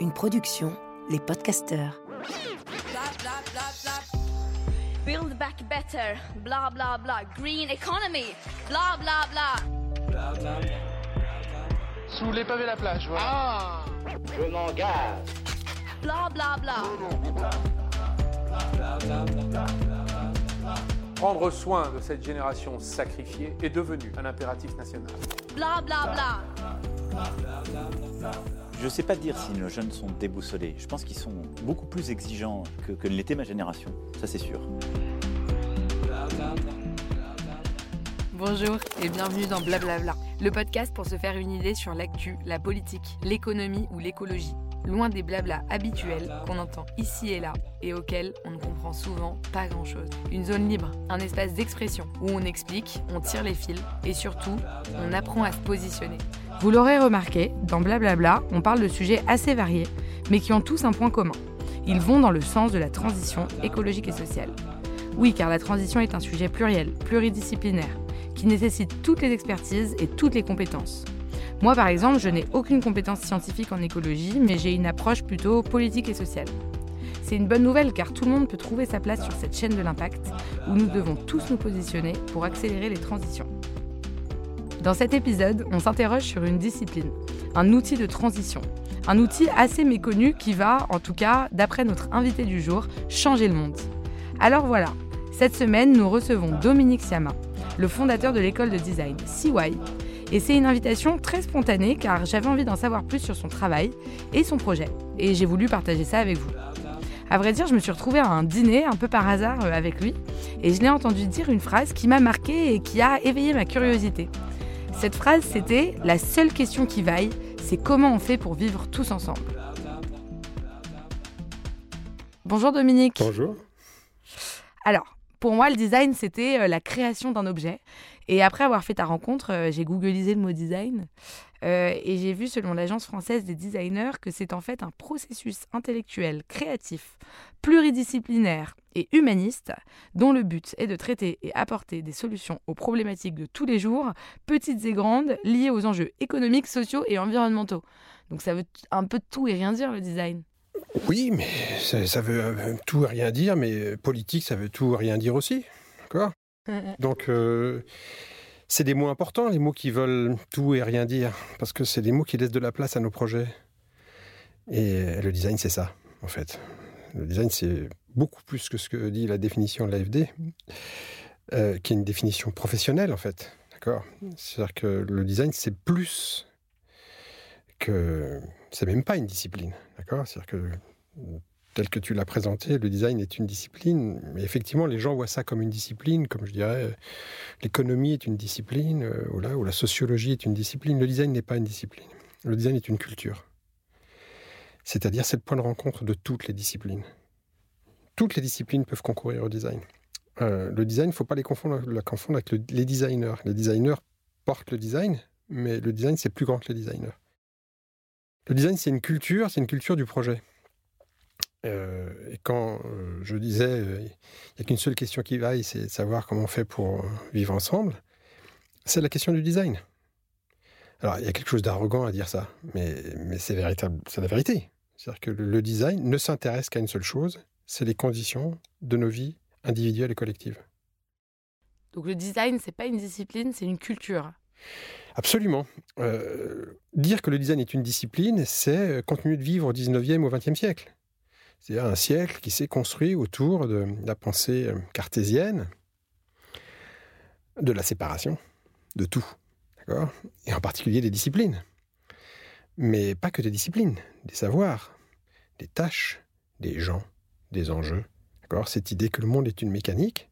Une production, les podcasteurs. Build back better, blah blah blah. Green economy, blah blah blah. Sous les pavés la plage, voilà. Je m'engage. Blah blah blah. Prendre soin de cette génération sacrifiée est devenu un impératif national. Blah blah blah. Je ne sais pas dire si nos jeunes sont déboussolés. Je pense qu'ils sont beaucoup plus exigeants que, l'était ma génération. Ça, c'est sûr. Bonjour et bienvenue dans Blablabla, le podcast pour se faire une idée sur l'actu, la politique, l'économie ou l'écologie. Loin des blablas habituels qu'on entend ici et là et auxquels on ne comprend souvent pas grand-chose. Une zone libre, un espace d'expression où on explique, on tire les fils et surtout, on apprend à se positionner. Vous l'aurez remarqué, dans Blablabla, on parle de sujets assez variés, mais qui ont tous un point commun. Ils vont dans le sens de la transition écologique et sociale. Oui, car la transition est un sujet pluriel, pluridisciplinaire, qui nécessite toutes les expertises et toutes les compétences. Moi, par exemple, je n'ai aucune compétence scientifique en écologie, mais j'ai une approche plutôt politique et sociale. C'est une bonne nouvelle car tout le monde peut trouver sa place sur cette chaîne de l'impact où nous devons tous nous positionner pour accélérer les transitions. Dans cet épisode, on s'interroge sur une discipline, un outil de transition, un outil assez méconnu qui va, en tout cas, d'après notre invité du jour, changer le monde. Alors voilà, cette semaine, nous recevons Dominique Siama, le fondateur de l'école de design CY, et c'est une invitation très spontanée car j'avais envie d'en savoir plus sur son travail et son projet. Et j'ai voulu partager ça avec vous. À vrai dire, je me suis retrouvée à un dîner un peu par hasard euh, avec lui et je l'ai entendu dire une phrase qui m'a marquée et qui a éveillé ma curiosité. Cette phrase, c'était La seule question qui vaille, c'est comment on fait pour vivre tous ensemble. Bonjour Dominique. Bonjour. Alors, pour moi, le design, c'était euh, la création d'un objet. Et après avoir fait ta rencontre, euh, j'ai googlisé le mot design euh, et j'ai vu, selon l'Agence française des designers, que c'est en fait un processus intellectuel, créatif, pluridisciplinaire et humaniste, dont le but est de traiter et apporter des solutions aux problématiques de tous les jours, petites et grandes, liées aux enjeux économiques, sociaux et environnementaux. Donc ça veut un peu tout et rien dire, le design. Oui, mais ça, ça veut euh, tout et rien dire, mais politique, ça veut tout et rien dire aussi. D'accord? Donc, euh, c'est des mots importants, les mots qui veulent tout et rien dire, parce que c'est des mots qui laissent de la place à nos projets. Et le design, c'est ça, en fait. Le design, c'est beaucoup plus que ce que dit la définition de l'AFD, euh, qui est une définition professionnelle, en fait. D'accord? C'est-à-dire que le design, c'est plus que. C'est même pas une discipline. D'accord? C'est-à-dire que tel que tu l'as présenté, le design est une discipline. Mais effectivement, les gens voient ça comme une discipline, comme je dirais, l'économie est une discipline, euh, ou, la sociologie est une discipline. Le design n'est pas une discipline. Le design est une culture. C'est-à-dire, c'est le point de rencontre de toutes les disciplines. Toutes les disciplines peuvent concourir au design. Euh, le design, il ne faut pas les confondre, la confondre avec le- les designers. Les designers portent le design, mais le design, c'est plus grand que les designers. Le design, c'est une culture, c'est une culture du projet. Euh, et quand euh, je disais, euh, il n'y a qu'une seule question qui vaille, c'est de savoir comment on fait pour vivre ensemble, c'est la question du design. Alors, il y a quelque chose d'arrogant à dire ça, mais, mais c'est véritable, c'est la vérité. C'est-à-dire que le, le design ne s'intéresse qu'à une seule chose, c'est les conditions de nos vies individuelles et collectives. Donc le design, c'est pas une discipline, c'est une culture. Absolument. Euh, dire que le design est une discipline, c'est continuer de vivre au 19e, au 20e siècle. C'est-à-dire un siècle qui s'est construit autour de la pensée euh, cartésienne, de la séparation, de tout. D'accord? Et en particulier des disciplines. Mais pas que des disciplines, des savoirs, des tâches, des gens, des enjeux. D'accord? Cette idée que le monde est une mécanique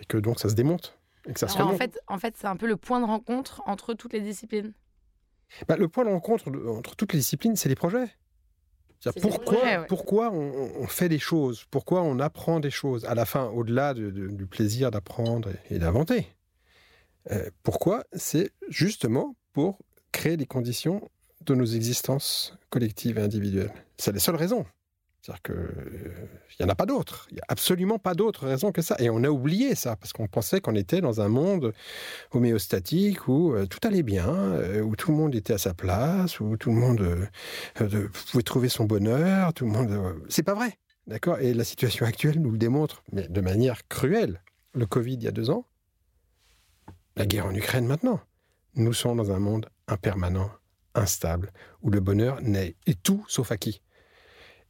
et que donc ça se démonte. Et que ça se en fait, en fait c'est un peu le point de rencontre entre toutes les disciplines. Bah, le point de rencontre entre toutes les disciplines, c'est les projets. Pourquoi, projets, ouais. pourquoi on, on fait des choses? Pourquoi on apprend des choses À la fin, au-delà de- de- du plaisir d'apprendre et, et d'inventer? Euh, pourquoi? C'est justement pour créer les conditions de nos existences collectives et individuelles. C'est la seule raison. C'est-à-dire qu'il n'y en a pas d'autres. Il n'y a absolument pas d'autres raisons que ça. Et on a oublié ça, parce qu'on pensait qu'on était dans un monde homéostatique où euh, tout allait bien, euh, où tout le monde était à sa place, où tout le monde euh, pouvait trouver son bonheur, tout le monde... C'est pas vrai, d'accord? Et la situation actuelle nous le démontre, mais de manière cruelle. Le Covid il y a deux ans, la guerre en Ukraine maintenant. Nous sommes dans un monde impermanent, instable, où le bonheur n'est et tout sauf acquis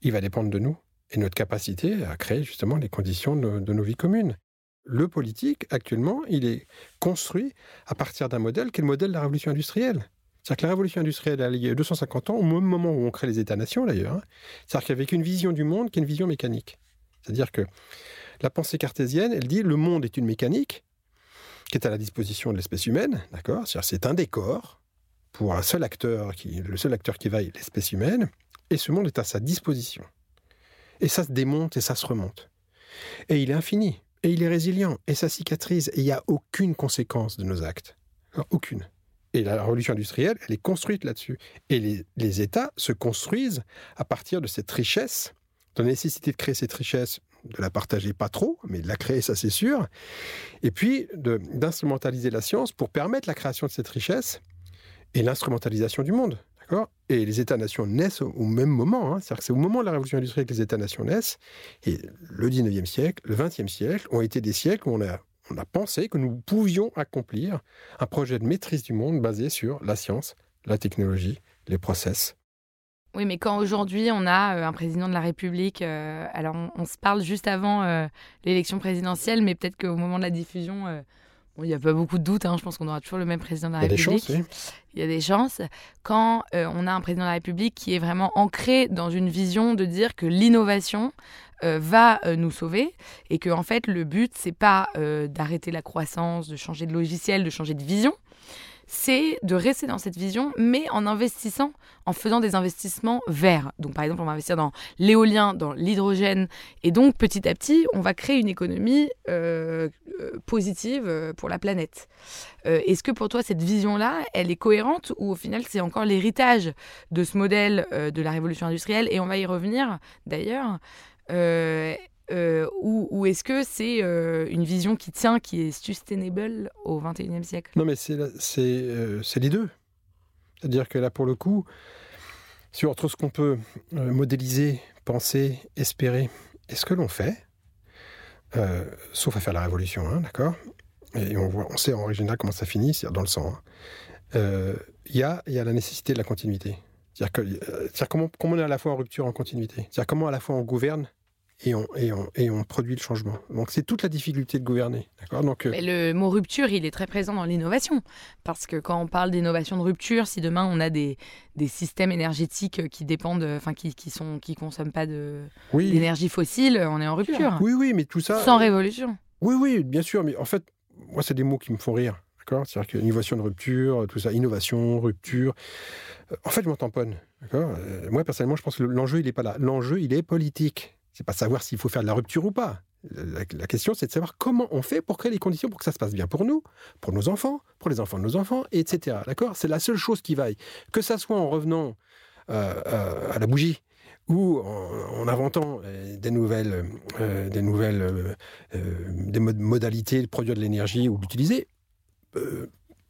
il va dépendre de nous et notre capacité à créer justement les conditions de, nos vies communes. Le politique, actuellement, il est construit à partir d'un modèle qui est le modèle de la révolution industrielle. C'est-à-dire que la révolution industrielle a lieu 250 ans, au même moment où on crée les États-nations d'ailleurs. Hein. C'est-à-dire qu'avec une vision du monde qui est une vision mécanique. C'est-à-dire que la pensée cartésienne, elle dit le monde est une mécanique qui est à la disposition de l'espèce humaine, d'accord? C'est un décor pour un seul acteur, qui, le seul acteur qui vaille l'espèce humaine, et ce monde est à sa disposition. Et ça se démonte et ça se remonte. Et il est infini, et il est résilient, et ça cicatrise, et il n'y a aucune conséquence de nos actes. aucune. Et la révolution industrielle, elle est construite là-dessus. Et les, les, États se construisent à partir de cette richesse, de la nécessité de créer cette richesse, de la partager pas trop, mais de la créer, ça c'est sûr, et puis d'instrumentaliser la science pour permettre la création de cette richesse et l'instrumentalisation du monde. Et les États-nations naissent au, même moment. Hein. C'est-à-dire que c'est au moment de la révolution industrielle que les États-nations naissent. Et le 19e siècle, le 20e siècle ont été des siècles où on a, pensé que nous pouvions accomplir un projet de maîtrise du monde basé sur la science, la technologie, les process. Oui, mais quand aujourd'hui on a euh, un président de la République, euh, alors on, se parle juste avant euh, l'élection présidentielle, mais peut-être qu'au moment de la diffusion, il n'y a pas beaucoup de doutes, hein. je pense qu'on aura toujours le même président de la République. Il y a des chances. Quand euh, on a un président de la République qui est vraiment ancré dans une vision de dire que l'innovation euh, va euh, nous sauver et que en fait le but c'est pas d'arrêter la croissance, de changer de logiciel, de changer de vision, c'est de rester dans cette vision, mais en investissant, en faisant des investissements verts. Donc, par exemple, on va investir dans l'éolien, dans l'hydrogène, et donc petit à petit, on va créer une économie euh, euh, positive euh, pour la planète. Est-ce que pour toi, cette vision-là, elle est cohérente ou au final, c'est encore l'héritage de ce modèle de la révolution industrielle? Et on va y revenir d'ailleurs. Euh, ou, est-ce que c'est euh, une vision qui tient, qui est sustainable au XXIe siècle? Non, mais c'est euh, les deux. C'est-à-dire que là, pour le coup, sur entre ce qu'on peut modéliser, penser, espérer, et ce que l'on fait, sauf à faire la révolution, hein, d'accord? Et on, voit, on sait en original comment ça finit, c'est-à-dire dans le sang. Hein. Il y, a, y a la nécessité de la continuité. C'est-à-dire comment, comment on est à la fois en rupture en continuité? C'est-à-dire comment à la fois on gouverne et on, et, on, et on, produit le changement. Donc c'est toute la difficulté de gouverner. Donc, euh, le mot rupture, il est très présent dans l'innovation. Parce que quand on parle d'innovation de rupture, si demain on a des, des systèmes énergétiques qui dépendent, enfin qui, qui sont qui consomment pas de d'énergie fossile, on est en rupture. Oui, oui, mais tout ça. Sans révolution. Oui, oui, bien sûr. Mais en fait, moi, c'est des mots qui me font rire. C'est-à-dire que innovation de rupture, tout ça, innovation, rupture. Euh, en fait, je m'en tamponne. Euh, moi, personnellement, je pense que l'enjeu, il n'est pas là. L'enjeu, il est politique. C'est pas savoir s'il faut faire de la rupture ou pas. La, question, c'est de savoir comment on fait pour créer les conditions pour que ça se passe bien pour nous, pour nos enfants, pour les enfants de nos enfants, etc. D'accord? C'est la seule chose qui vaille. Que ça soit en revenant euh, euh, à la bougie ou en, inventant euh, des nouvelles, des nouvelles des modalités de produire de l'énergie ou d'utiliser,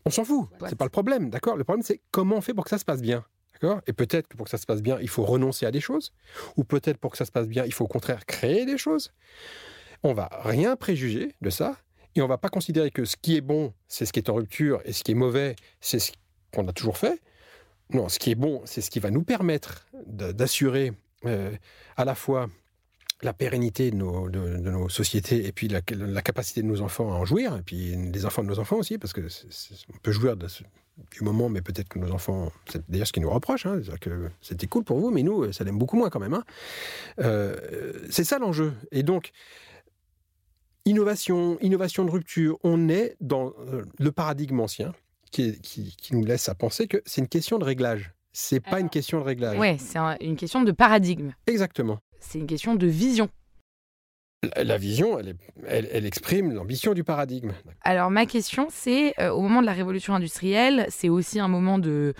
on s'en fout. C'est pas le problème. D'accord? Le problème, c'est comment on fait pour que ça se passe bien. Et peut-être que pour que ça se passe bien, il faut renoncer à des choses, ou peut-être pour que ça se passe bien, il faut au contraire créer des choses? On va rien préjuger de ça, et on va pas considérer que ce qui est bon, c'est ce qui est en rupture, et ce qui est mauvais, c'est ce qu'on a toujours fait. Non, ce qui est bon, c'est ce qui va nous permettre d'assurer euh, à la fois la pérennité de nos, sociétés et puis la, capacité de nos enfants à en jouir, et puis les enfants de nos enfants aussi, parce que peut jouir de, du moment, mais peut-être que nos enfants, c'est d'ailleurs ce qu'ils nous reprochent, hein, que c'était cool pour vous, mais nous, ça l'aime beaucoup moins quand même. Hein. Euh, c'est ça l'enjeu. Et donc, innovation, innovation de rupture, on est dans euh, le paradigme ancien qui, qui, nous laisse à penser que c'est une question de réglage. C'est pas une question de réglage. Oui, c'est une question de paradigme. Exactement. C'est une question de vision. La vision, elle, exprime l'ambition du paradigme. Alors ma question, c'est, euh, au moment de la révolution industrielle, c'est aussi un moment de,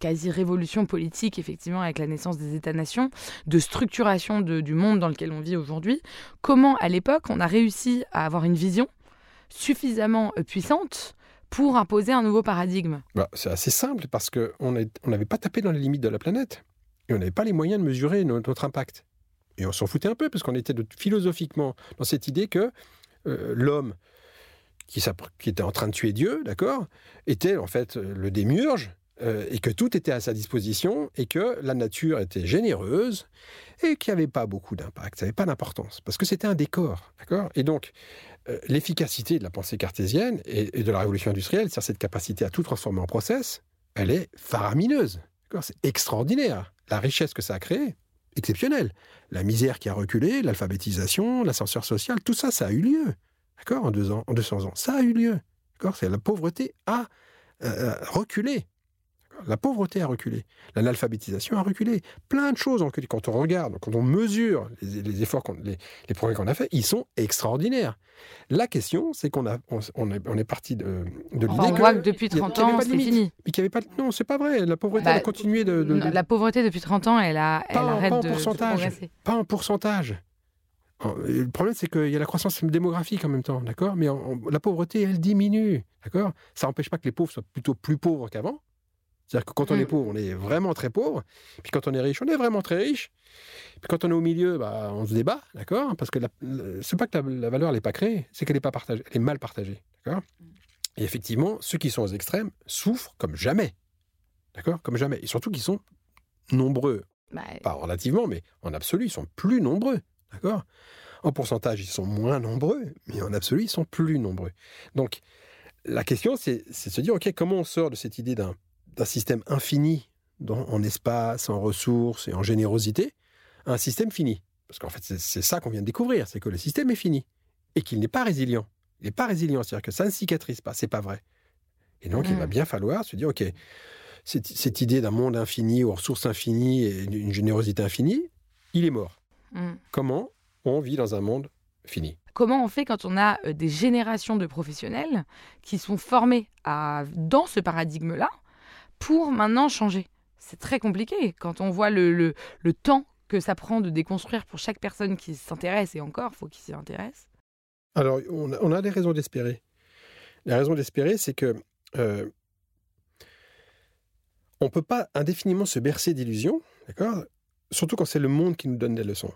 quasi-révolution politique, effectivement, avec la naissance des États-nations, de structuration du monde dans lequel on vit aujourd'hui. Comment, à l'époque, on a réussi à avoir une vision suffisamment euh, puissante pour imposer un nouveau paradigme? Bah, C'est assez simple parce qu'on n'avait pas tapé dans les limites de la planète et on n'avait pas les moyens de mesurer notre impact. Et on s'en foutait un peu parce qu'on était philosophiquement dans cette idée que euh, l'homme qui, était en train de tuer Dieu, d'accord, était en fait euh, le démiurge euh, et que tout était à sa disposition et que la nature était généreuse et qu'il n'y avait pas beaucoup d'impact, ça n'avait pas d'importance parce que c'était un décor, d'accord. Et donc l'efficacité de la pensée cartésienne et, de la révolution industrielle, c'est cette capacité à tout transformer en process, elle est faramineuse, C'est extraordinaire la richesse que ça a créée, exceptionnelle. La misère qui a reculé, l'alphabétisation, l'ascenseur social, tout ça, ça a eu lieu, d'accord, en, deux ans, en 200 ans, ça a eu lieu, d'accord? C'est la pauvreté a euh, reculé. La pauvreté a reculé, l'analphabétisation a reculé, plein de choses ont reculé. Quand on regarde, quand on mesure les, efforts, les, les, progrès qu'on a faits, ils sont extraordinaires. La question, c'est qu'on a, on, est, parti de, de l'idée que, depuis 30 ans, c'est fini. Mais qu'il avait pas, non, c'est pas vrai. La pauvreté a bah, continué de, La pauvreté depuis 30 ans, elle a, elle arrête pas en pourcentage, Pas en pourcentage. Le problème, c'est qu'il y a la croissance démographique en même temps, d'accord? Mais la pauvreté, elle diminue, d'accord? Ça n'empêche pas que les pauvres soient plutôt plus pauvres qu'avant, c'est-à-dire que quand on est mm. pauvre, on est vraiment très pauvre. Puis quand on est riche, on est vraiment très riche. Puis quand on est au milieu, bah, on se débat, d'accord? Parce que c'est pas que la, valeur n'est pas créée, c'est qu'elle n'est pas partagée, elle est mal partagée, d'accord? Et effectivement, ceux qui sont aux extrêmes souffrent comme jamais, d'accord? Comme jamais. Et surtout qu'ils sont nombreux. Bah, pas relativement, mais en absolu, ils sont plus nombreux, d'accord? En pourcentage, ils sont moins nombreux, mais en absolu, ils sont plus nombreux. Donc, la question, c'est de se dire, OK, comment on sort de cette idée d'un d'un système infini en espace, en ressources et en générosité, un système fini. Parce qu'en fait, c'est ça qu'on vient de découvrir, c'est que le système est fini et qu'il n'est pas résilient. Il n'est pas résilient, c'est-à-dire que ça ne cicatrise pas, c'est pas vrai. Et donc, il va mmh. bien falloir se dire, OK, cette, idée d'un monde infini, aux ressources infinies et d'une générosité infinie, il est mort. Mmh. Comment on vit dans un monde fini? Comment on fait quand on a euh, des générations de professionnels qui sont formés à, dans ce paradigme-là pour maintenant changer. C'est très compliqué quand on voit le, le, temps que ça prend de déconstruire pour chaque personne qui s'intéresse, et encore, faut qu'il s'y intéresse. Alors, on a, des raisons d'espérer. La raison d'espérer, c'est que euh, on ne peut pas indéfiniment se bercer d'illusions, d'accord? Surtout quand c'est le monde qui nous donne des leçons.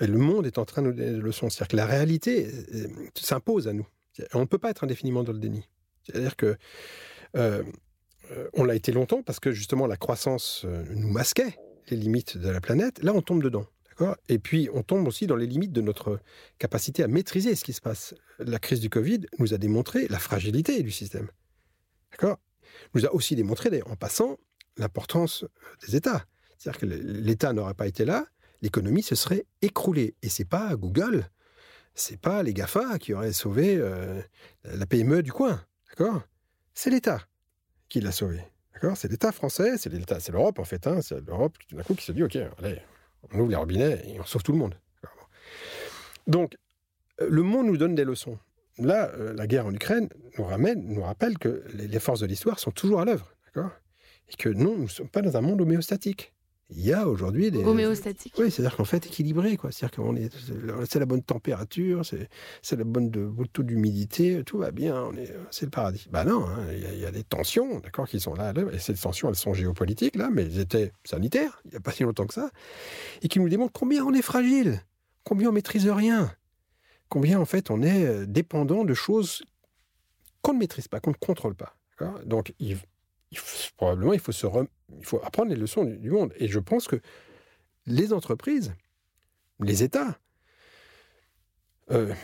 Et le monde est en train de nous donner des leçons. C'est-à-dire que la réalité euh, s'impose à nous. On ne peut pas être indéfiniment dans le déni. C'est-à-dire que euh, euh, on l'a été longtemps parce que justement la croissance euh, nous masquait les limites de la planète. Là, on tombe dedans. Et puis, on tombe aussi dans les limites de notre capacité à maîtriser ce qui se passe. La crise du Covid nous a démontré la fragilité du système. D'accord? Nous a aussi démontré, en passant, l'importance des États. C'est-à-dire que l'État n'aurait pas été là, l'économie se serait écroulée. Et c'est pas Google, c'est pas les GAFA qui auraient sauvé euh, la PME du coin. D'accord? C'est l'État qui l'a sauvé. D'accord? C'est l'État français, c'est l'État, c'est l'Europe en fait. Hein, c'est l'Europe tout d'un coup qui se dit ok, allez, on ouvre les robinets et on sauve tout le monde. Donc, euh, le monde nous donne des leçons. Là, euh, la guerre en Ukraine nous ramène, nous rappelle que les, forces de l'histoire sont toujours à l'œuvre, d'accord? Et que non, nous ne sommes pas dans un monde homéostatique il y a aujourd'hui des. Homéostatique. Oui, c'est-à-dire qu'en fait, équilibré, quoi. C'est-à-dire qu'on est, c'est la bonne température, c'est, c'est le bon taux d'humidité, tout va bien, on est, c'est le paradis. Bah non, hein, il, y a, des tensions, d'accord, qui sont là, et ces tensions, elles sont géopolitiques, là, mais elles étaient sanitaires, il n'y a pas si longtemps que ça, et qui nous démontrent combien on est fragile, combien on maîtrise rien, combien, en fait, on est euh, dépendant de choses qu'on ne maîtrise pas, qu'on ne contrôle pas. Donc, il, probablement, il faut, apprendre les leçons du, monde. Et je pense que les entreprises, les États, euh,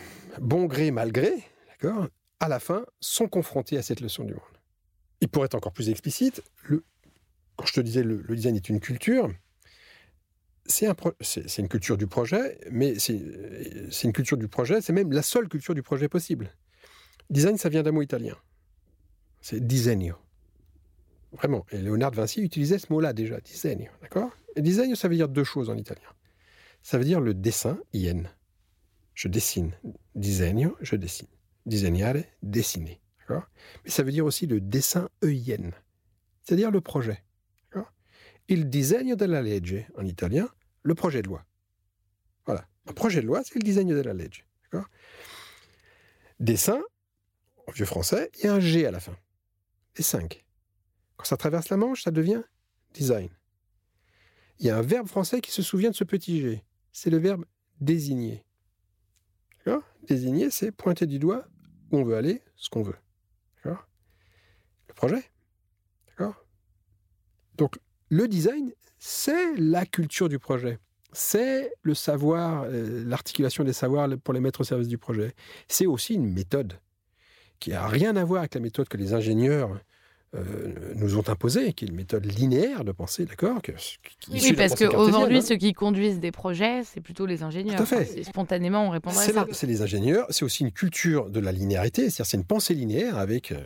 bon gré, mal gré, d'accord, à la fin, sont confrontés à cette leçon du monde. Il pourrait être encore plus explicite, quand je te disais le, le design est une culture, c'est un une culture du projet, mais c'est une culture du projet, c'est même la seule culture du projet possible. Design, ça vient d'un mot italien. C'est disegno. Vraiment. Et Léonard de Vinci utilisait ce mot-là déjà, disegno. D'accord? Disegno, ça veut dire deux choses en italien. Ça veut dire le dessin, ien. Je dessine. Disegno, je dessine. Disegnare, dessiner. D'accord? Mais ça veut dire aussi le dessin eien. c'est-à-dire le projet. Il disegno della legge, en italien, le projet de loi. Voilà. Un projet de loi, c'est le disegno della legge. Dessin, en vieux français, il y a un G à la fin. Et 5. Quand ça traverse la Manche, ça devient design. Il y a un verbe français qui se souvient de ce petit G. C'est le verbe désigner. Désigner, c'est pointer du doigt où on veut aller, ce qu'on veut. Le projet. D'accord? Donc, le design, c'est la culture du projet. C'est le savoir, euh, l'articulation des savoirs pour les mettre au service du projet. C'est aussi une méthode qui n'a rien à voir avec la méthode que les ingénieurs euh, nous ont imposé, qui est une méthode linéaire de pensée, d'accord Oui, parce qu'aujourd'hui, hein. ceux qui conduisent des projets, c'est plutôt les ingénieurs. Tout à fait. spontanément, on répondrait à ça. C'est les ingénieurs, c'est aussi une culture de la linéarité, c'est-à-dire c'est une pensée linéaire avec euh,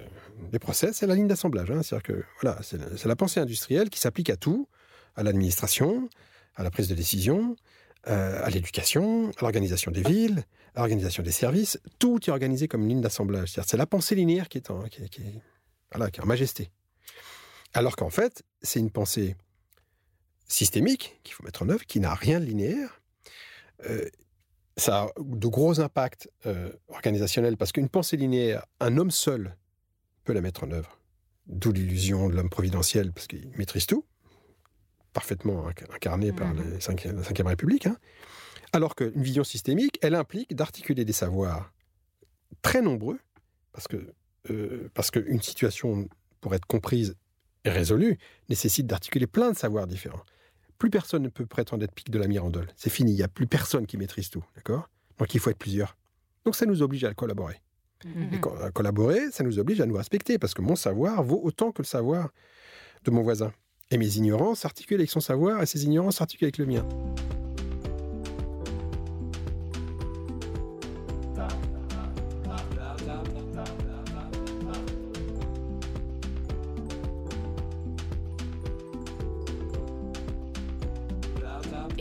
des process et la ligne d'assemblage. Hein. C'est-à-dire que voilà, c'est la pensée industrielle qui s'applique à tout, à l'administration, à la prise de décision, euh, à l'éducation, à l'organisation des villes, à l'organisation des services. Tout est organisé comme une ligne d'assemblage. C'est la pensée linéaire qui est en, qui, qui, voilà, qui est en majesté. Alors qu'en fait, c'est une pensée systémique qu'il faut mettre en œuvre, qui n'a rien de linéaire. Euh, ça a de gros impacts euh, organisationnels parce qu'une pensée linéaire, un homme seul peut la mettre en œuvre. D'où l'illusion de l'homme providentiel parce qu'il maîtrise tout, parfaitement incarné par mmh. la Cinquième République. Hein. Alors qu'une vision systémique, elle implique d'articuler des savoirs très nombreux, parce que euh, parce qu'une situation, pour être comprise et résolue, nécessite d'articuler plein de savoirs différents. Plus personne ne peut prétendre être pique de la Mirandole. C'est fini, il n'y a plus personne qui maîtrise tout, d'accord? Donc il faut être plusieurs. Donc ça nous oblige à collaborer. Et à collaborer, ça nous oblige à nous respecter, parce que mon savoir vaut autant que le savoir de mon voisin. Et mes ignorances s'articulent avec son savoir, et ses ignorances s'articulent avec le mien.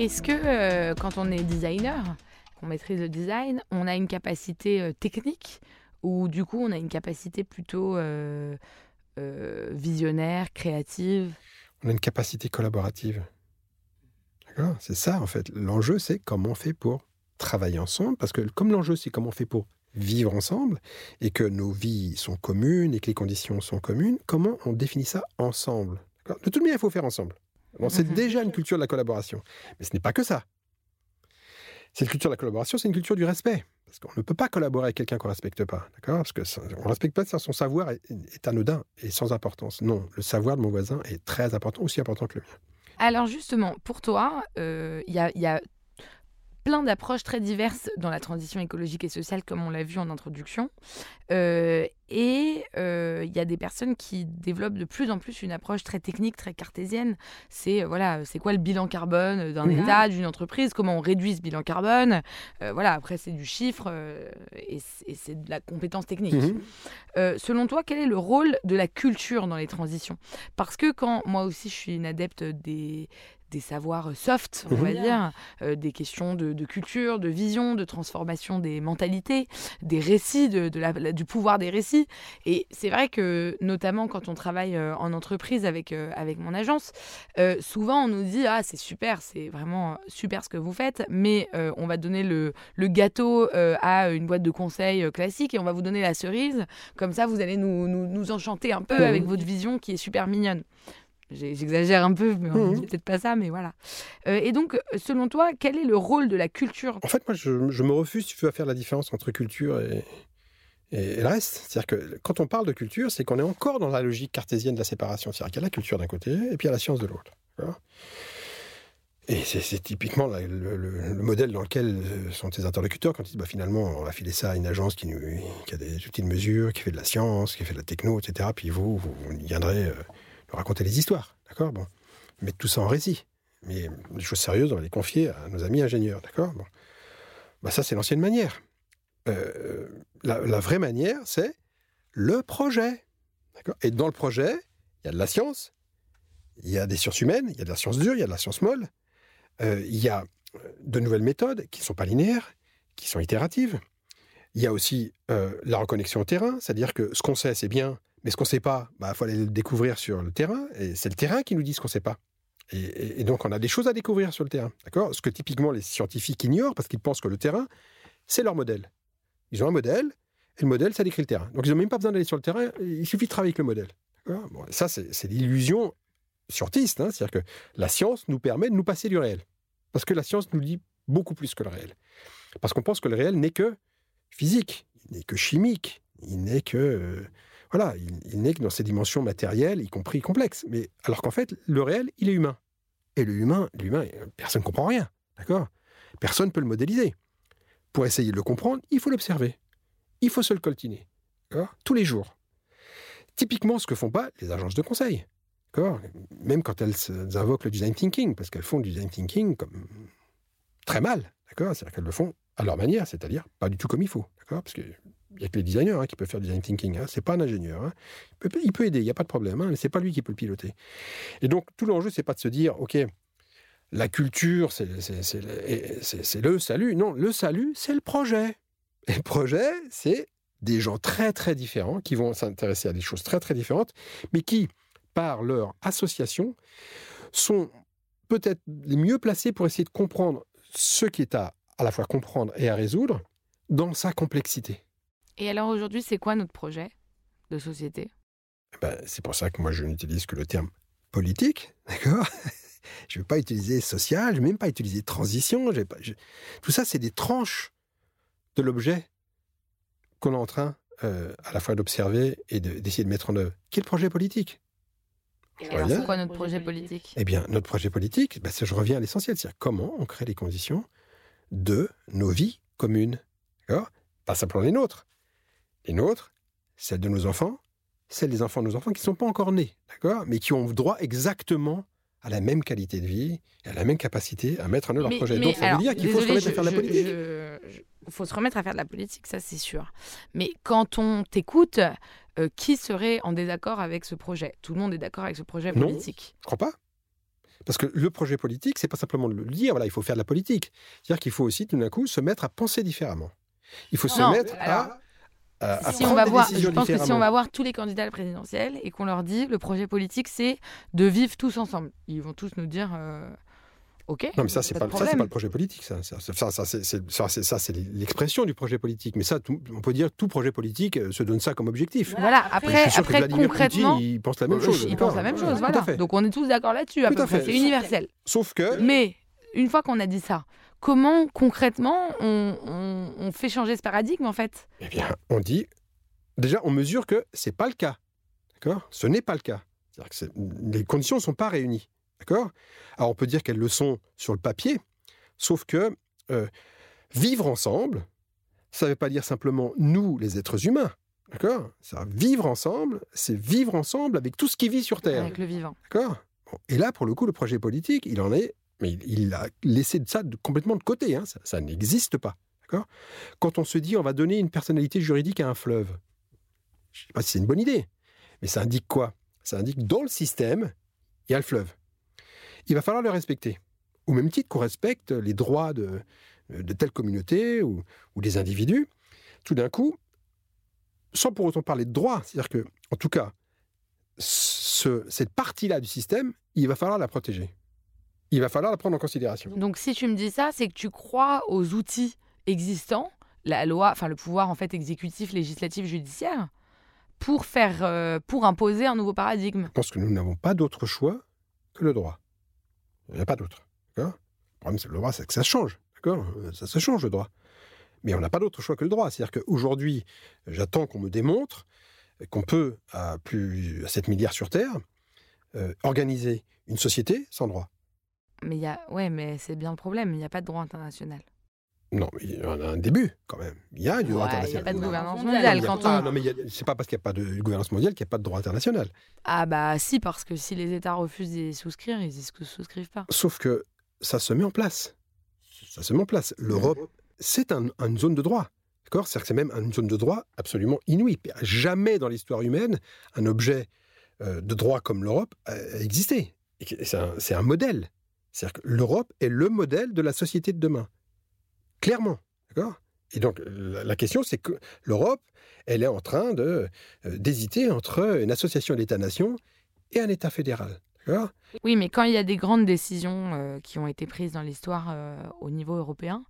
Est-ce que euh, quand on est designer, qu'on maîtrise le design, on a une capacité euh, technique ou du coup on a une capacité plutôt euh, visionnaire, créative? On a une capacité collaborative. D'accord? C'est ça en fait. L'enjeu c'est comment on fait pour travailler ensemble parce que comme l'enjeu c'est comment on fait pour vivre ensemble et que nos vies sont communes et que les conditions sont communes, comment on définit ça ensemble? De toute manière, il faut faire ensemble c'est mhm. déjà une culture de la collaboration. Mais ce n'est pas que ça. Cette culture de la collaboration, c'est une culture du respect. Parce qu'on ne peut pas collaborer avec quelqu'un qu'on ne respecte pas. D'accord? Parce qu'on ne respecte pas son savoir est, anodin et sans importance. Non, le savoir de mon voisin est très important, aussi important que le mien. Alors justement, pour toi, euh, il y, a, plein d'approches très diverses dans la transition écologique et sociale, comme on l'a vu en introduction. Euh, et euh, il y a des personnes qui développent de plus en plus une approche très technique, très cartésienne. C'est euh, voilà, c'est quoi le bilan carbone d'un. État, d'une entreprise? Comment on réduit ce bilan carbone? Voilà, après c'est du chiffre et c'est de la compétence technique. Mhm. selon toi, quel est le rôle de la culture dans les transitions? Parce que quand moi aussi je suis une adepte des, des savoirs soft, on va mhm. dire, euh, des questions de, culture, de vision, de transformation des mentalités, des récits, de, la, du pouvoir des récits. Et c'est vrai que, notamment quand on travaille euh, en entreprise avec, euh, avec mon agence, souvent on nous dit Ah, c'est super, c'est vraiment super ce que vous faites, mais on va donner le, le gâteau à une boîte de conseils classique et on va vous donner la cerise. Comme ça, vous allez nous, nous, nous enchanter un peu mhm. avec votre vision qui est super mignonne. J'exagère un peu, mais mmh. peut-être pas ça, mais voilà. Euh, et donc, selon toi, quel est le rôle de la culture? En fait, moi, je, me refuse, tu veux, à faire la différence entre culture et, et, le reste. C'est-à-dire que quand on parle de culture, c'est qu'on est encore dans la logique cartésienne de la séparation. C'est-à-dire qu'il y a la culture d'un côté et puis il y a la science de l'autre. Et c'est typiquement le, modèle dans lequel euh, sont tes interlocuteurs quand ils disent bah, finalement, on va filer ça à une agence qui, qui, a des outils de mesure, qui fait de la science, qui fait de la techno, etc. Puis vous, vous, viendrez. Euh, raconter les histoires, d'accord Bon, mettre tout ça en récit. Mais des choses sérieuses, on va les confier à nos amis ingénieurs, d'accord Bon, bah ça c'est l'ancienne manière. Euh, la, vraie manière, c'est le projet, Et dans le projet, il y a de la science, il y a des sciences humaines, il y a de la science dure, il y a de la science molle, euh, il y a de nouvelles méthodes qui ne sont pas linéaires, qui sont itératives. Il y a aussi euh, la reconnexion au terrain, c'est-à-dire que ce qu'on sait, c'est bien, Mais ce qu'on ne sait pas, il bah, faut aller le découvrir sur le terrain. Et c'est le terrain qui nous dit ce qu'on ne sait pas. Et, donc, on a des choses à découvrir sur le terrain. D'accord? Ce que typiquement les scientifiques ignorent parce qu'ils pensent que le terrain, c'est leur modèle. Ils ont un modèle, et le modèle, ça décrit le terrain. Donc, ils n'ont même pas besoin d'aller sur le terrain, il suffit de travailler avec le modèle. Bon, ça, c'est l'illusion scientiste. Hein. C'est-à-dire que la science nous permet de nous passer du réel. Parce que la science nous dit beaucoup plus que le réel. Parce qu'on pense que le réel n'est que physique, il n'est que chimique, il n'est que. Voilà, il, n'est que dans ses dimensions matérielles, y compris complexes. Mais alors qu'en fait, le réel, il est humain. Et le humain, l'humain, personne ne comprend rien. D'accord? Personne ne peut le modéliser. Pour essayer de le comprendre, il faut l'observer. Il faut se le coltiner. Tous les jours. Typiquement, ce que font pas les agences de conseil. Même quand elles, invoquent le design thinking, parce qu'elles font du design thinking comme très mal. D'accord? C'est-à-dire qu'elles le font à leur manière, c'est-à-dire pas du tout comme il faut. D'accord? Il n'y a que les designers hein, qui peuvent faire design thinking. Hein. Ce n'est pas un ingénieur. Hein. Il, peut, aider, il n'y a pas de problème, hein, mais ce n'est pas lui qui peut le piloter. Et donc, tout l'enjeu, ce n'est pas de se dire, OK, la culture, c'est le salut. Non, le salut, c'est le projet. Et le projet, c'est des gens très, très différents qui vont s'intéresser à des choses très, très différentes, mais qui, par leur association, sont peut-être les mieux placés pour essayer de comprendre ce qui est à à la fois comprendre et à résoudre dans sa complexité. Et alors aujourd'hui, c'est quoi notre projet de société? Eh ben, C'est pour ça que moi je n'utilise que le terme politique, d'accord? Je ne vais pas utiliser social, je ne vais même pas utiliser transition. Pas, Tout ça, c'est des tranches de l'objet qu'on est en train euh, à la fois d'observer et d'essayer de, mettre en œuvre. Quel projet politique? Alors, c'est quoi notre projet politique Eh bien, notre projet politique, ben, je reviens à l'essentiel, c'est comment on crée les conditions de nos vies communes. Pas simplement les nôtres. Les nôtres, celles de nos enfants, celles des enfants de nos enfants qui ne sont pas encore nés, d'accord? Mais qui ont droit exactement à la même qualité de vie et à la même capacité à mettre en œuvre leur projet. Donc, ça veut dire qu'il faut se remettre à faire de la politique. Il faut se remettre à faire de la politique, ça c'est sûr. Mais quand on t'écoute, euh, qui serait en désaccord avec ce projet? Tout le monde est d'accord avec ce projet politique. Non, je crois pas. Parce que le projet politique, c'est pas simplement de le dire, voilà, il faut faire de la politique. C'est-à-dire qu'il faut aussi tout d'un coup se mettre à penser différemment. Il faut se mettre à, si on va voir, je pense que si on va voir tous les candidats à la présidentielle et qu'on leur dit le projet politique, c'est de vivre tous ensemble, ils vont tous nous dire. Euh, non, mais ça, c'est pas, pas, pas, le projet politique. Ça, ça, ça, ça c'est l'expression du projet politique. Mais ça, on peut dire tout projet politique euh, se donne ça comme objectif. Voilà, après, après concrètement. il pense la même chose. Il pense la même chose, voilà. Donc on est tous d'accord là-dessus. C'est universel. Sauf que. Mais, une fois qu'on a dit ça, comment concrètement on, on, fait changer ce paradigme, en fait? Eh bien, on dit. Déjà, on mesure que c'est pas le cas. D'accord? Ce n'est pas le cas. Que les conditions ne sont pas réunies. D'accord? Alors on peut dire qu'elles le sont sur le papier, sauf que euh, vivre ensemble, ça ne veut pas dire simplement nous, les êtres humains. D'accord? Ça, vivre ensemble, c'est vivre ensemble avec tout ce qui vit sur Terre. Avec le vivant. D'accord? Et là, pour le coup, le projet politique, il en est, mais il, a laissé ça complètement de côté. Hein. Ça, n'existe pas. Quand on se dit on va donner une personnalité juridique à un fleuve, je ne sais pas si c'est une bonne idée, mais ça indique quoi? Ça indique dans le système, il y a le fleuve il va falloir le respecter. Au même titre qu'on respecte les droits de, telle communauté ou, des individus, tout d'un coup, sans pour autant parler de droits, c'est-à-dire que, en tout cas, cette partie-là du système, il va falloir la protéger. Il va falloir la prendre en considération. Donc, si tu me dis ça, c'est que tu crois aux outils existants, la loi, enfin le pouvoir en fait exécutif, législatif, judiciaire, pour faire, euh, pour imposer un nouveau paradigme. Je pense que nous n'avons pas d'autre choix que le droit. Il n'y a pas d'autre. Le problème, c'est le droit, c'est que ça change. D'accord? Ça se change, le droit. Mais on n'a pas d'autre choix que le droit. C'est-à-dire qu'aujourd'hui, j'attends qu'on me démontre qu'on peut, à plus à 7 milliards sur Terre, euh, organiser une société sans droit. Mais il y a, ouais, mais c'est bien le problème. Il n'y a pas de droit international. Non, mais il y en a un début quand même. Il y a du droit international. Il n'y a pas de gouvernance mondiale. Quand on... non, mais c'est pas parce qu'il n'y a pas de gouvernance mondiale qu'il n'y a pas de droit international. Ah bah si, parce que si les États refusent d'y souscrire, ils ne souscrivent pas. Sauf que ça se met en place. Ça se met en place. L'Europe, c'est une zone de droit. D'accord? C'est-à-dire que c'est même une zone de droit absolument inouïe. Jamais dans l'histoire humaine, un objet euh, de droit comme l'Europe a existé. C'est un, un modèle. C'est-à-dire que l'Europe est le modèle de la société de demain. Clairement. D'accord? Et donc, la, la question, c'est que l'Europe, elle est en train euh, d'hésiter entre une association d'États-nations et un État fédéral. Oui, mais quand il y a des grandes décisions euh, qui ont été prises dans l'histoire euh, au niveau européen,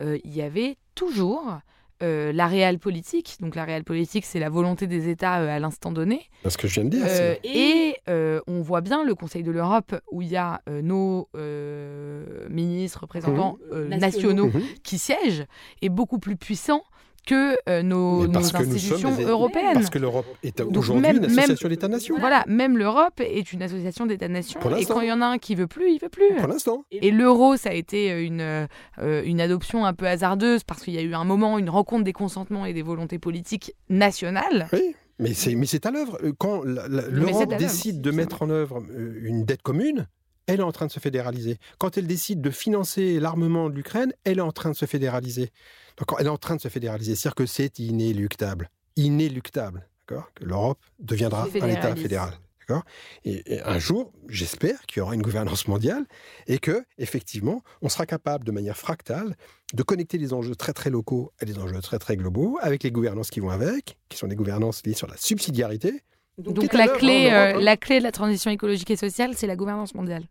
euh, il y avait toujours euh, la réelle politique. Donc la réelle politique, c'est la volonté des États euh, à l'instant donné. C'est ce que je viens de dire. Euh, c'est- et euh, on voit bien le Conseil de l'Europe où il y a euh, nos euh, ministres, représentants euh, nationaux Mhm. qui siègent est beaucoup plus puissant que euh, nos, que institutions des- européennes. Parce que l'Europe est aujourd'hui une association d'États-nations. Voilà, même l'Europe est une association d'États-nations. Et quand il y en a un qui veut plus, il veut plus. Pour l'instant. Et l'euro, ça a été une, euh, une adoption un peu hasardeuse parce qu'il y a eu un moment, une rencontre des consentements et des volontés politiques nationales. Oui, mais c'est, mais c'est à l'œuvre. Quand l'Europe décide de mettre en œuvre euh, une dette commune, elle est en train de se fédéraliser. Quand elle décide de financer l'armement de l'Ukraine, elle est en train de se fédéraliser. Donc elle est en train de se fédéraliser. C'est-à-dire que c'est inéluctable. Inéluctable. D'accord? Que l'Europe deviendra un État fédéral. D'accord? Et, et un jour, j'espère qu'il y aura une gouvernance mondiale et que, effectivement, on sera capable de manière fractale de connecter les enjeux très très locaux à des enjeux très très globaux, avec les gouvernances qui vont avec, qui sont des gouvernances liées sur la subsidiarité. Donc, la clé, euh, la clé de la transition écologique et sociale, c'est la gouvernance mondiale.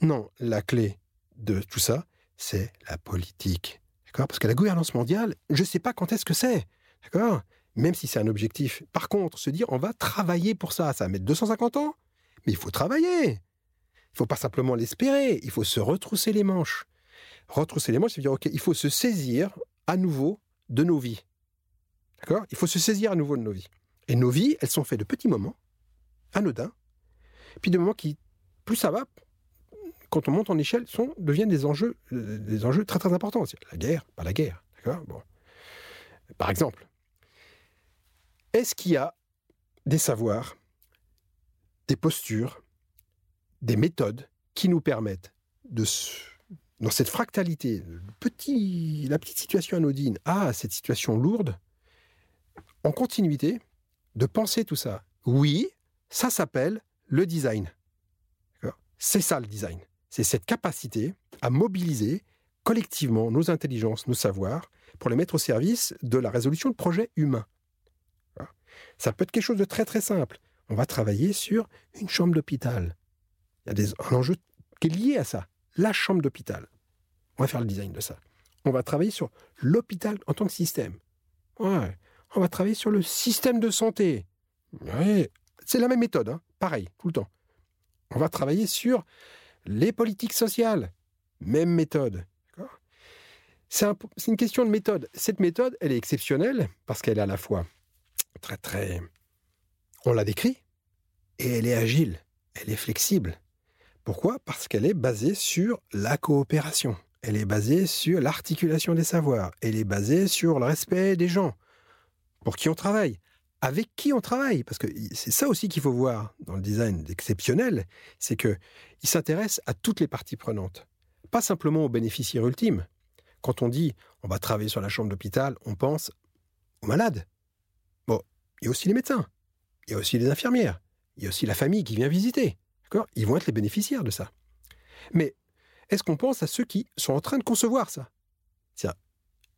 Non, la clé de tout ça, c'est la politique. D'accord? Parce que la gouvernance mondiale, je ne sais pas quand est-ce que c'est. D'accord? Même si c'est un objectif. Par contre, se dire, on va travailler pour ça, ça va mettre 250 ans? Mais il faut travailler. Il faut pas simplement l'espérer. Il faut se retrousser les manches. Retrousser les manches, c'est dire, OK, il faut se saisir à nouveau de nos vies. D'accord? Il faut se saisir à nouveau de nos vies. Et nos vies, elles sont faites de petits moments, anodins, puis de moments qui, plus ça va, quand on monte en échelle, sont, deviennent des enjeux, euh, très très importants. La guerre, pas la guerre. Bon. Par exemple, est-ce qu'il y a des savoirs, des postures, des méthodes qui nous permettent de, dans cette fractalité, la petite situation anodine à cette situation lourde, en continuité, de penser tout ça? Oui, ça s'appelle le design. C'est ça le design. C'est cette capacité à mobiliser collectivement nos intelligences, nos savoirs, pour les mettre au service de la résolution de projets humains. Ça peut être quelque chose de très très simple. On va travailler sur une chambre d'hôpital. Il y a un enjeu qui est lié à ça. La chambre d'hôpital. On va faire le design de ça. On va travailler sur l'hôpital en tant que système. On va travailler sur le système de santé. C'est la même méthode, hein. pareil, tout le temps. On va travailler sur les politiques sociales. Même méthode. D'accord C'est un- c'est une question de méthode. Cette méthode, elle est exceptionnelle parce qu'elle est à la fois très, très. On l'a décrit, et elle est agile, elle est flexible. Pourquoi? Parce qu'elle est basée sur la coopération. Elle est basée sur l'articulation des savoirs. Elle est basée sur le respect des gens. Pour qui on travaille Avec qui on travaille Parce que c'est ça aussi qu'il faut voir dans le design exceptionnel, c'est que il s'intéresse à toutes les parties prenantes, pas simplement aux bénéficiaires ultimes. Quand on dit on va travailler sur la chambre d'hôpital, on pense aux malades. Bon, il y a aussi les médecins, il y a aussi les infirmières, il y a aussi la famille qui vient visiter. D'accord? Ils vont être les bénéficiaires de ça. Mais est-ce qu'on pense à ceux qui sont en train de concevoir ça?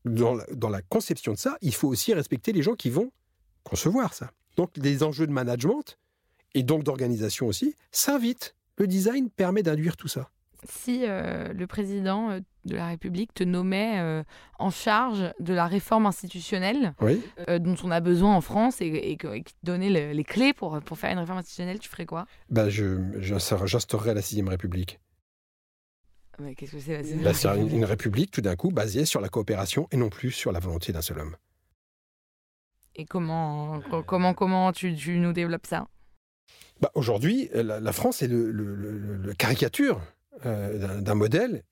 Dans la conception de ça, il faut aussi respecter les gens qui vont concevoir ça. Donc les enjeux de management et donc d'organisation aussi s'invitent. Le design permet d'induire tout ça. Si euh, le président euh, de la République te nommait euh, en charge de la réforme institutionnelle Oui. euh, dont on a besoin en France et, et, que- et qui te donnait le- les clés pour, pour faire une réforme institutionnelle, tu ferais quoi? Ben, je, j'instaure- j'instaurerai la sixième République. Mais Qu'est-ce que c'est la Ben, c'est une, une république tout d'un coup basée sur la coopération et non plus sur la volonté d'un seul homme. Et comment, co- comment, comment tu, tu nous développes ça? Bah, Aujourd'hui, la, la France est le, le- le- le caricature euh, d'un- modèle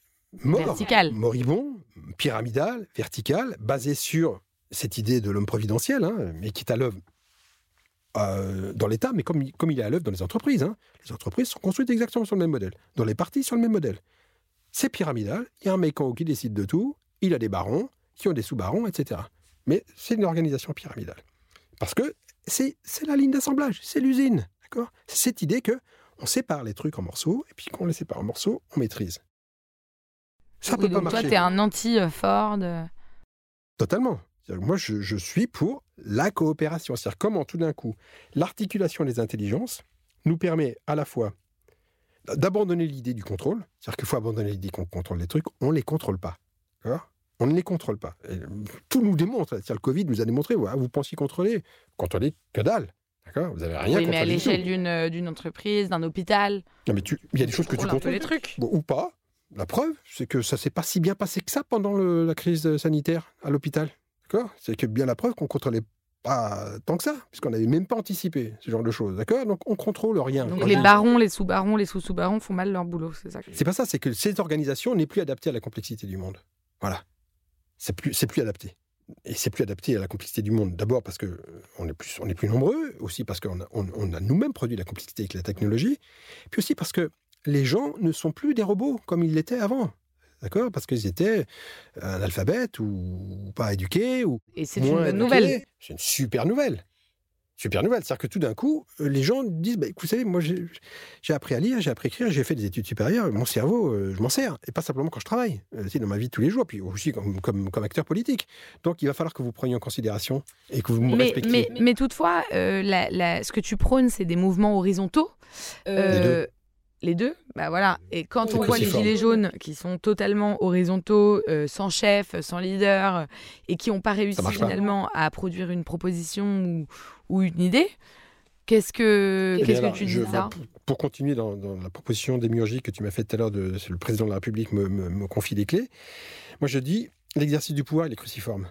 mort, Vertical. moribond, pyramidal, vertical, basé sur cette idée de l'homme providentiel, hein, mais qui est à l'œuvre euh, dans l'État, mais comme, il- comme il est à l'œuvre dans les entreprises. hein. Les entreprises sont construites exactement sur le même modèle, dans les partis sur le même modèle. C'est pyramidal, il y a un mec en haut qui décide de tout, il a des barons, qui ont des sous-barons, etc. Mais c'est une organisation pyramidale. Parce que c'est la ligne d'assemblage, c'est l'usine. D'accord? C'est cette idée que on sépare les trucs en morceaux, et puis quand on les sépare en morceaux, on maîtrise. Ça Oui, peut pas donc marcher. Toi, t'es un anti-Ford. Totalement. Moi, je, je, suis pour la coopération. C'est-à-dire comment tout d'un coup, l'articulation des intelligences nous permet à la fois d'abandonner l'idée du contrôle. C'est-à-dire qu'il faut abandonner l'idée qu'on contrôle les trucs. On ne les contrôle pas. On ne les contrôle pas. tout nous démontre. Le Covid nous a démontré. vous pensiez contrôler. Contrôler que dalle. D'accord Vous n'avez rien Oui, mais à l'échelle d'une, euh, d'une entreprise, d'un hôpital. Non, mais il y a des choses que tu contrôles. les trucs. ou pas. La preuve, c'est que ça s'est pas si bien passé que ça pendant la crise sanitaire à l'hôpital. D'accord C'est que bien la preuve qu'on contrôlait pas tant que ça, puisqu'on n'avait même pas anticipé ce genre de choses. D'accord Donc on contrôle rien. Donc les barons, les sous-barons, les sous-sous-barons font mal leur boulot, c'est ça C'est pas ça, c'est que cette organisation n'est plus adaptée à la complexité du monde. Voilà. C'est plus, c'est plus adapté. Et c'est plus adapté à la complexité du monde. D'abord parce que euh, on est plus, on est plus nombreux, aussi parce qu'on a, on, a nous-mêmes produit la complexité avec la technologie, puis aussi parce que les gens ne sont plus des robots comme ils l'étaient avant. D'accord? Parce qu'ils étaient analphabètes ou pas éduqués. Ou Et c'est une bonne nouvelle. C'est une super nouvelle. Super nouvelle. C'est-à-dire que tout d'un coup, euh, les gens disent bah, Vous savez, moi, j'ai appris à lire, j'ai appris à écrire, j'ai fait des études supérieures. Mon cerveau, euh, je m'en sers. Et pas simplement quand je travaille. Euh, c'est dans ma vie de tous les jours, puis aussi comme, comme, acteur politique. Donc, il va falloir que vous preniez en considération et que vous me respectiez. Mais, mais toutefois, ce que tu prônes, c'est des mouvements horizontaux. Les deux, bah voilà. Et quand on voit les gilets jaunes qui sont totalement horizontaux, euh, sans chef, sans leader, euh, et qui n'ont pas réussi finalement à produire une proposition ou, une idée, qu'est-ce que, qu'est-ce que tu dis ça pour, continuer dans, la proposition d'émiurgie que tu m'as faite tout à l'heure, de, le président de la République me, confie les clés, moi je dis l'exercice du pouvoir, il est cruciforme.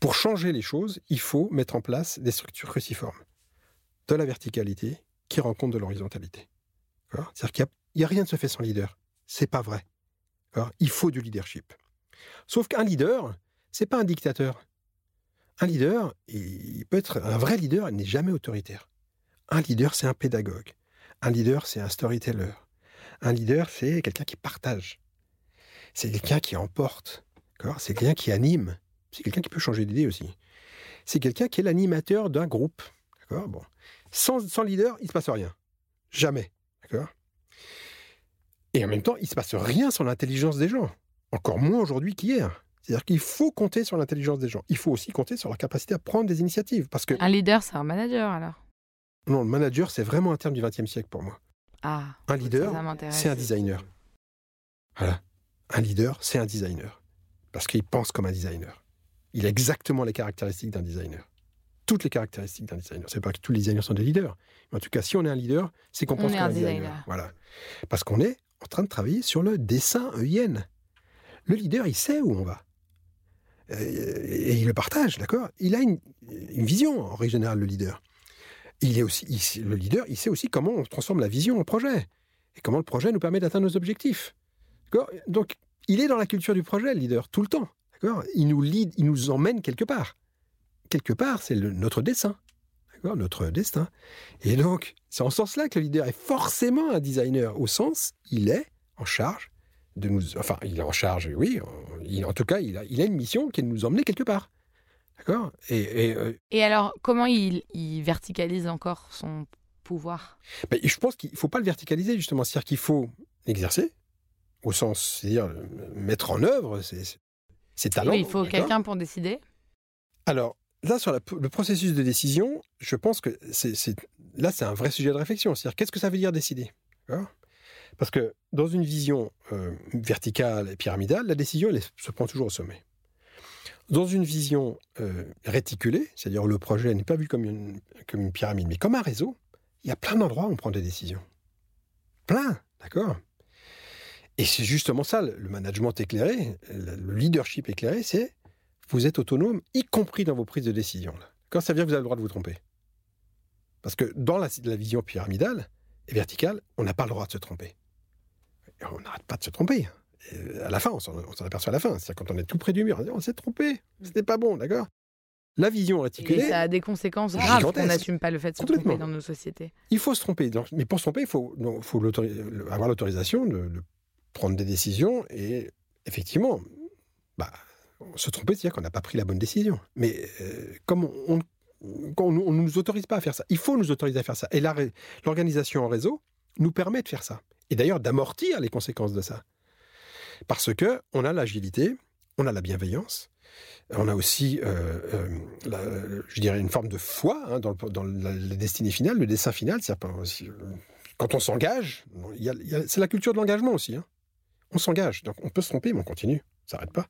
Pour changer les choses, il faut mettre en place des structures cruciformes de la verticalité qui rend compte de l'horizontalité. C'est-à-dire qu'il n'y a, rien de se fait sans leader. C'est pas vrai. Il faut du leadership. Sauf qu'un leader, c'est pas un dictateur. Un leader, il peut être un vrai leader, il n'est jamais autoritaire. Un leader, c'est un pédagogue. Un leader, c'est un storyteller. Un leader, c'est quelqu'un qui partage. C'est quelqu'un qui emporte. C'est quelqu'un qui anime. C'est quelqu'un qui peut changer d'idée aussi. C'est quelqu'un qui est l'animateur d'un groupe. D'accord Bon. Sans, leader, il ne se passe rien. Jamais. D'accord Et en même temps, il ne se passe rien sans l'intelligence des gens. Encore moins aujourd'hui qu'hier. C'est-à-dire qu'il faut compter sur l'intelligence des gens. Il faut aussi compter sur leur capacité à prendre des initiatives. Parce que... Un leader, c'est un manager alors Non, le manager, c'est vraiment un terme du XXe siècle pour moi. Ah, un leader, c'est un designer. Voilà. Un leader, c'est un designer. Parce qu'il pense comme un designer. Il a exactement les caractéristiques d'un designer toutes les caractéristiques d'un designer. C'est pas que tous les designers sont des leaders. Mais en tout cas, si on est un leader, c'est qu'on pense qu'on est un designer. Voilà. Parce qu'on est en train de travailler sur le dessin EIN. Le leader, il sait où on va. Euh, et il le partage, d'accord? Il a une, vision, en règle générale, le leader. Il est aussi, le leader, il sait aussi comment on transforme la vision en projet. Et comment le projet nous permet d'atteindre nos objectifs. Donc, il est dans la culture du projet, le leader, tout le temps. Il nous lead, il nous emmène quelque part quelque part, c'est notre dessin. Notre destin. Et donc, c'est en ce sens-là que le leader est forcément un designer, au sens, il est en charge de nous. Enfin, il est en charge, oui. en tout cas, il a, il a une mission qui est de nous emmener quelque part. D'accord? Et, et, euh, et, alors, comment il, verticalise encore son pouvoir? Ben, Je pense qu'il ne faut pas le verticaliser, justement. C'est-à-dire qu'il faut l'exercer, au sens, c'est-à-dire mettre en œuvre ses, talents. Oui, il faut quelqu'un pour décider. Alors, là, sur le processus de décision, je pense que c'est, là, c'est un vrai sujet de réflexion. C'est-à-dire, qu'est-ce que ça veut dire décider? Parce que dans une vision euh, verticale et pyramidale, la décision, se prend toujours au sommet. Dans une vision euh, réticulée, c'est-à-dire le projet n'est pas vu comme une, comme une pyramide, mais comme un réseau, il y a plein d'endroits où on prend des décisions. Plein, d'accord? Et c'est justement ça, le management éclairé, le leadership éclairé, c'est vous êtes autonome, y compris dans vos prises de décision. Quand ça veut dire que vous avez le droit de vous tromper. Parce que dans la, vision pyramidale et verticale, on n'a pas le droit de se tromper. on n'arrête pas de se tromper. à la fin, on s'en aperçoit à la fin. C'est quand on est tout près du mur, on, dit, on s'est trompé, c'était pas bon, d'accord? La vision réticulée. Et ça a des conséquences graves qu'on n'assume pas le fait de se tromper dans nos sociétés. Il faut se tromper. mais pour se tromper, il faut, faut avoir l'autorisation de, de, prendre des décisions et effectivement, bah, se tromper, c'est-à-dire qu'on n'a pas pris la bonne décision. Mais euh, comme on ne nous autorise pas à faire ça, il faut nous autoriser à faire ça. Et l'organisation en réseau nous permet de faire ça. Et d'ailleurs d'amortir les conséquences de ça. Parce que on a l'agilité, on a la bienveillance, on a aussi, euh, euh, je dirais, une forme de foi hein, dans, dans la, destinée finale, le dessin final. Quand on s'engage, c'est la culture de l'engagement aussi. Hein. On s'engage, donc on peut se tromper, mais on continue. Ça n'arrête pas.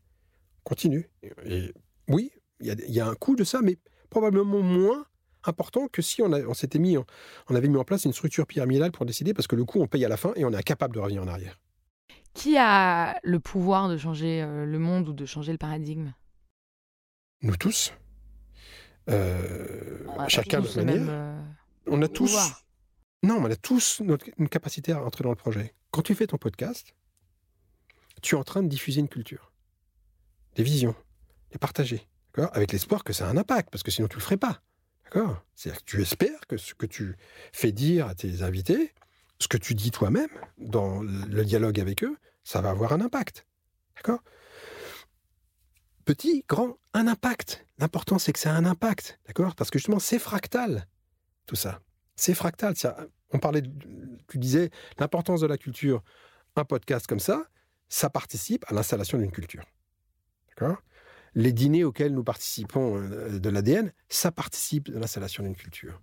On continue. Et, oui, il y, y, a un coût de ça, mais probablement moins important que si on, on s'était mis, on, on avait mis en place une structure pyramidale pour décider, parce que le coût, on paye à la fin et on est incapable de revenir en arrière. Qui a le pouvoir de changer euh, le monde ou de changer le paradigme? Nous tous. Euh, chacun de manière. Même, euh, on a tous. Pouvoir. Non, on a tous notre, une capacité à entrer dans le projet. Quand tu fais ton podcast, tu es en train de diffuser une culture, des visions, les partager, avec l'espoir que ça a un impact, parce que sinon tu le ferais pas. D'accord? C'est-à-dire que tu espères que ce que tu fais dire à tes invités, ce que tu dis toi-même dans le dialogue avec eux, ça va avoir un impact. D'accord? Petit, grand, un impact. L'important, c'est que ça a un impact. D'accord? Parce que justement, c'est fractal, tout ça. C'est fractal. On parlait, tu disais, l'importance de la culture. Un podcast comme ça, ça participe à l'installation d'une culture. Les dîners auxquels nous participons euh, de l'ADN, ça participe de l'installation d'une culture.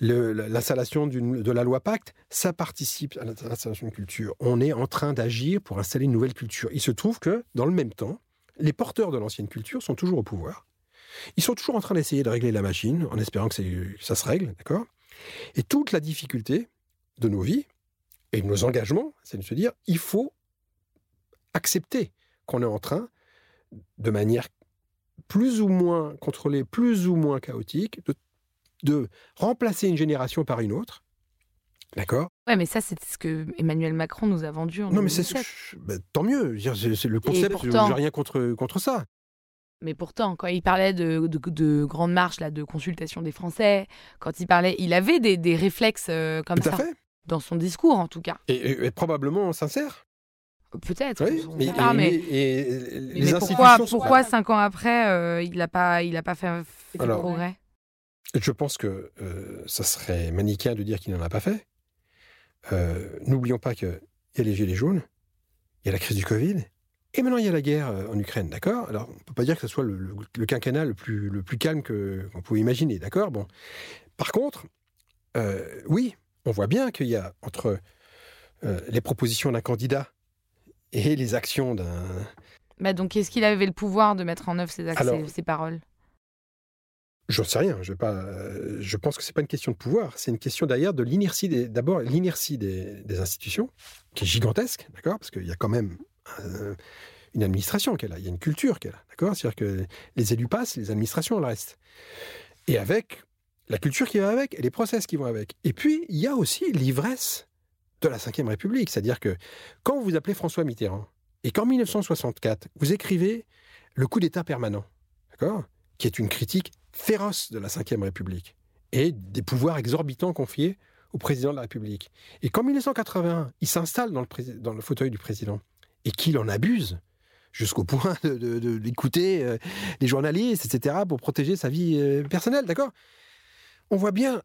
L'installation de la loi Pacte, ça participe à l'installation d'une culture. On est en train d'agir pour installer une nouvelle culture. Il se trouve que, dans le même temps, les porteurs de l'ancienne culture sont toujours au pouvoir. Ils sont toujours en train d'essayer de régler la machine, en espérant que, que ça se règle, d'accord? Et toute la difficulté de nos vies et de nos engagements, c'est de se dire, il faut accepter qu'on est en train, de manière plus ou moins contrôlée, plus ou moins chaotique, de de remplacer une génération par une autre. D'accord? Ouais, mais ça, c'est ce que Emmanuel Macron nous a vendu en Non, mais c'est bah, tant mieux. C'est le concept. Pourtant... J'ai rien contre, contre ça. Mais pourtant, quand il parlait de, de, de grande marche, là, de consultation des Français, quand il parlait, il avait des, des réflexes euh, comme Tout ça. À fait. Dans son discours, en tout cas. Et, et, et probablement sincère. Peut-être. Oui, mais, mais, et, les mais pourquoi, pourquoi cinq ans après, euh, il n'a pas, il a pas fait, fait Alors, de progrès? je pense que euh, ça serait manichéen de dire qu'il n'en a pas fait. Euh, N'oublions pas qu'il y a les gilets jaunes, il y a la crise du Covid, et maintenant il y a la guerre euh, en Ukraine, d'accord? Alors, on ne peut pas dire que ce soit le, le, le quinquennat le plus, le plus calme qu'on pouvait imaginer, d'accord? Bon. Par contre, oui, on voit bien qu'il y a entre les propositions d'un candidat et les actions d'un... Bah donc, est-ce qu'il avait le pouvoir de mettre en œuvre ses, Alors, ses paroles? je sais rien. Je, pas, je pense que c'est pas une question de pouvoir. C'est une question d'ailleurs de l'inertie. D'abord, l'inertie des, des, institutions, qui est gigantesque, d'accord? Parce qu'il y a quand même euh, une administration est là. Il y a une culture est là, d'accord? C'est-à-dire que les élus passent, les administrations restent. Et avec la culture qui va avec et les process qui vont avec. Et puis, il y a aussi l'ivresse de la Ve République. C'est-à-dire que quand vous appelez François Mitterrand et qu'en 1964, vous écrivez le coup d'État permanent, d'accord Qui est une critique féroce de la Ve République et des pouvoirs exorbitants confiés au président de la République. Et qu'en 1981, il s'installe dans, le, fauteuil du président et qu'il en abuse jusqu'au point d'écouter de, de, euh, les journalistes, etc., pour protéger sa vie euh, personnelle, d'accord On voit bien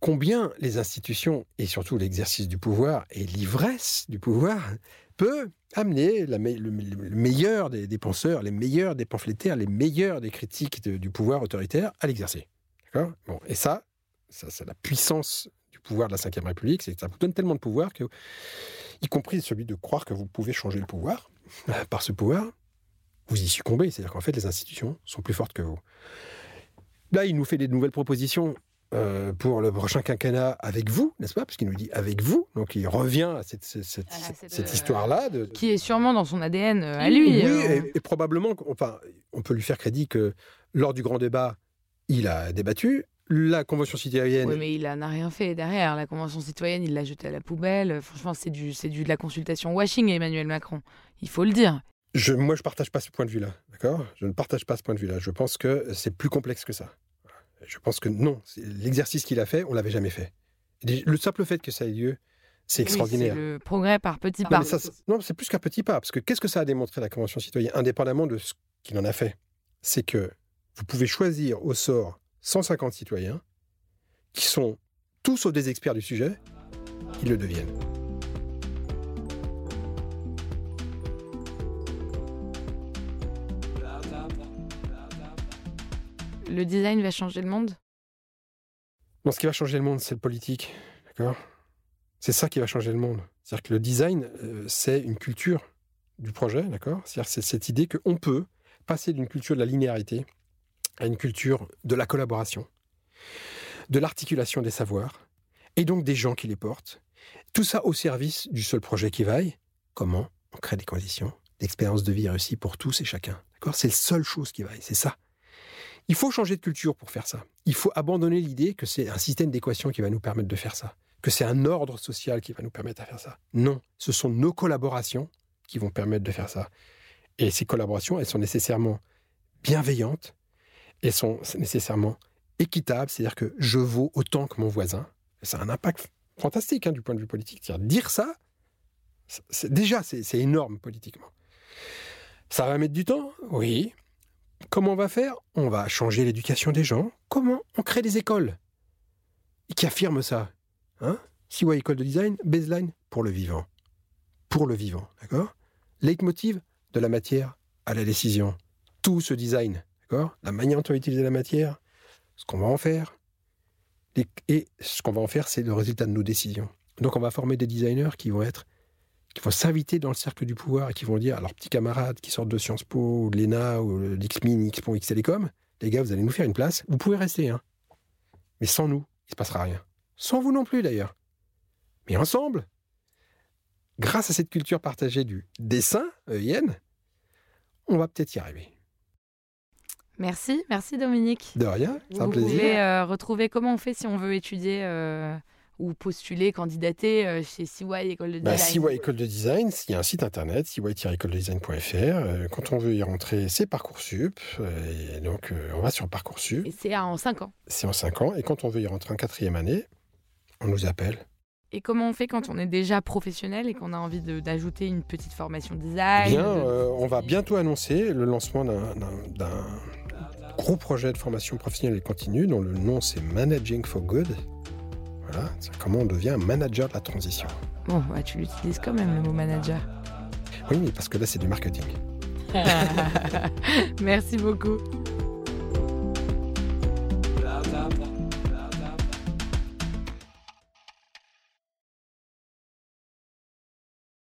combien les institutions, et surtout l'exercice du pouvoir et l'ivresse du pouvoir, peut amener le, le, meilleur des, penseurs, les meilleurs des pamphlétaires, les meilleurs des critiques du pouvoir autoritaire à l'exercer. D'accord? Bon, Et ça, ça c'est la puissance du pouvoir de la Ve République, c'est que ça vous donne tellement de pouvoir que, y compris celui de croire que vous pouvez changer le pouvoir, par ce pouvoir, vous y succombez. C'est-à-dire qu'en fait, les institutions sont plus fortes que vous. Là, il nous fait des nouvelles propositions euh, pour le prochain quinquennat avec vous, n'est-ce pas? Parce qu'il nous dit avec vous, donc il revient à cette, cette, cette, ah, cette histoire-là. De... Qui est sûrement dans son ADN euh, à lui. Oui, euh... et, et, probablement, enfin, on peut lui faire crédit que lors du grand débat, il a débattu. La Convention citoyenne. Oui, mais il n'a rien fait derrière. La Convention citoyenne, il l'a jetée à la poubelle. Franchement, c'est du, du, de la consultation washing, Emmanuel Macron. Il faut le dire. Je, moi, je ne partage pas ce point de vue-là. D'accord? Je ne partage pas ce point de vue-là. Je pense que c'est plus complexe que ça. Je pense que non. L'exercice qu'il a fait, on l'avait jamais fait. Le simple fait que ça ait lieu, c'est extraordinaire. Oui, c'est le progrès par petits pas. Non, non c'est plus qu'un petit pas. Parce que qu'est-ce que ça a démontré, la Convention citoyenne, indépendamment de ce qu'il en a fait? C'est que vous pouvez choisir au sort 150 citoyens qui sont tous sauf des experts du sujet, ils le deviennent. Le design va changer le monde? Non, ce qui va changer le monde, c'est le politique. D'accord? C'est ça qui va changer le monde. C'est-à-dire que le design, euh, c'est une culture du projet, d'accord? C'est-à-dire c'est cette idée qu'on peut passer d'une culture de la linéarité à une culture de la collaboration, de l'articulation des savoirs, et donc des gens qui les portent. Tout ça au service du seul projet qui vaille. Comment? On crée des conditions d'expérience de vie réussie pour tous et chacun. D'accord? C'est la seule chose qui vaille, c'est ça. Il faut changer de culture pour faire ça. Il faut abandonner l'idée que c'est un système d'équations qui va nous permettre de faire ça, que c'est un ordre social qui va nous permettre de faire ça. Non, ce sont nos collaborations qui vont permettre de faire ça. Et ces collaborations, elles sont nécessairement bienveillantes, elles sont nécessairement équitables, c'est-à-dire que je vaux autant que mon voisin. ça a un impact fantastique hein, du point de vue politique. -dire, dire ça, déjà, c'est énorme politiquement. Ça va mettre du temps Oui. Comment on va faire? On va changer l'éducation des gens. Comment On crée des écoles? Qui affirment ça? Hein? CY École de Design, baseline pour le vivant. Pour le vivant, d'accord? Leitmotiv de la matière à la décision. Tout ce design, d'accord? La manière dont on va la matière, ce qu'on va en faire. Et ce qu'on va en faire, c'est le résultat de nos décisions. Donc on va former des designers qui vont être qui vont s'inviter dans le cercle du pouvoir et qui vont dire à leurs petits camarades qui sortent de Sciences Po, ou de l'ENA, ou de l'XMIN, XPON, X Télécom, les gars, vous allez nous faire une place, vous pouvez rester, hein. Mais sans nous, il ne se passera rien. Sans vous non plus, d'ailleurs. Mais ensemble, grâce à cette culture partagée du dessin, EIN, on va peut-être y arriver. Merci, merci Dominique. De rien, c'est un Vous plaisir. pouvez euh, retrouver comment on fait si on veut étudier euh, ou postuler, candidater euh, chez CY École de Bah, Design CY École de Design, il y a un site internet, cy-écolededesign.fr. Euh, quand on veut y rentrer, c'est Parcoursup. Euh, Et donc, on va sur Parcoursup. Et c'est en 5 ans. C'est en 5 ans. Et quand on veut y rentrer en quatrième année, on nous appelle. Et comment on fait quand on est déjà professionnel et qu'on a envie d'ajouter une petite formation design Bien, de- euh, on va bientôt annoncer le lancement d'un gros projet de formation professionnelle et continue dont le nom c'est Managing for Good. Voilà, comment on devient manager de la transition. Bon, bah, tu l'utilises quand même le mot manager. Oui, mais parce que là c'est du marketing. Merci beaucoup.